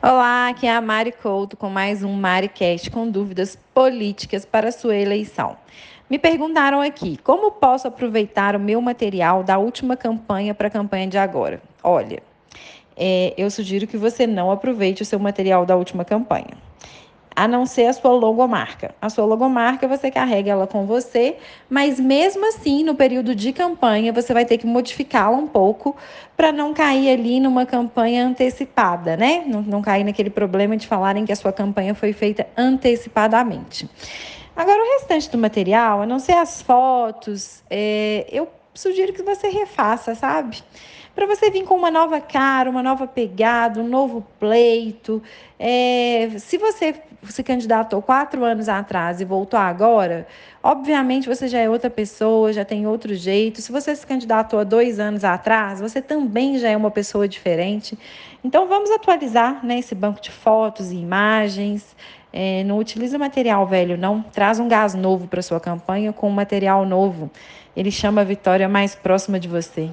Olá, aqui é a Mari Couto com mais um MariCast com dúvidas políticas para sua eleição. Me perguntaram aqui, como posso aproveitar o meu material da última campanha para a campanha de agora? Olha, é, eu sugiro que você não aproveite o seu material da última campanha a não ser a sua logomarca. A sua logomarca você carrega ela com você, mas mesmo assim, no período de campanha, você vai ter que modificá-la um pouco para não cair ali numa campanha antecipada, né? Não, não cair naquele problema de falarem que a sua campanha foi feita antecipadamente. Agora, o restante do material, a não ser as fotos, é, eu sugiro que você refaça, sabe? Para você vir com uma nova cara, uma nova pegada, um novo pleito. É, se você se candidatou quatro anos atrás e voltou agora, obviamente você já é outra pessoa, já tem outro jeito. Se você se candidatou há dois anos atrás, você também já é uma pessoa diferente. Então vamos atualizar né, esse banco de fotos e imagens. É, não utiliza material velho, não. Traz um gás novo para sua campanha com um material novo. Ele chama a vitória mais próxima de você.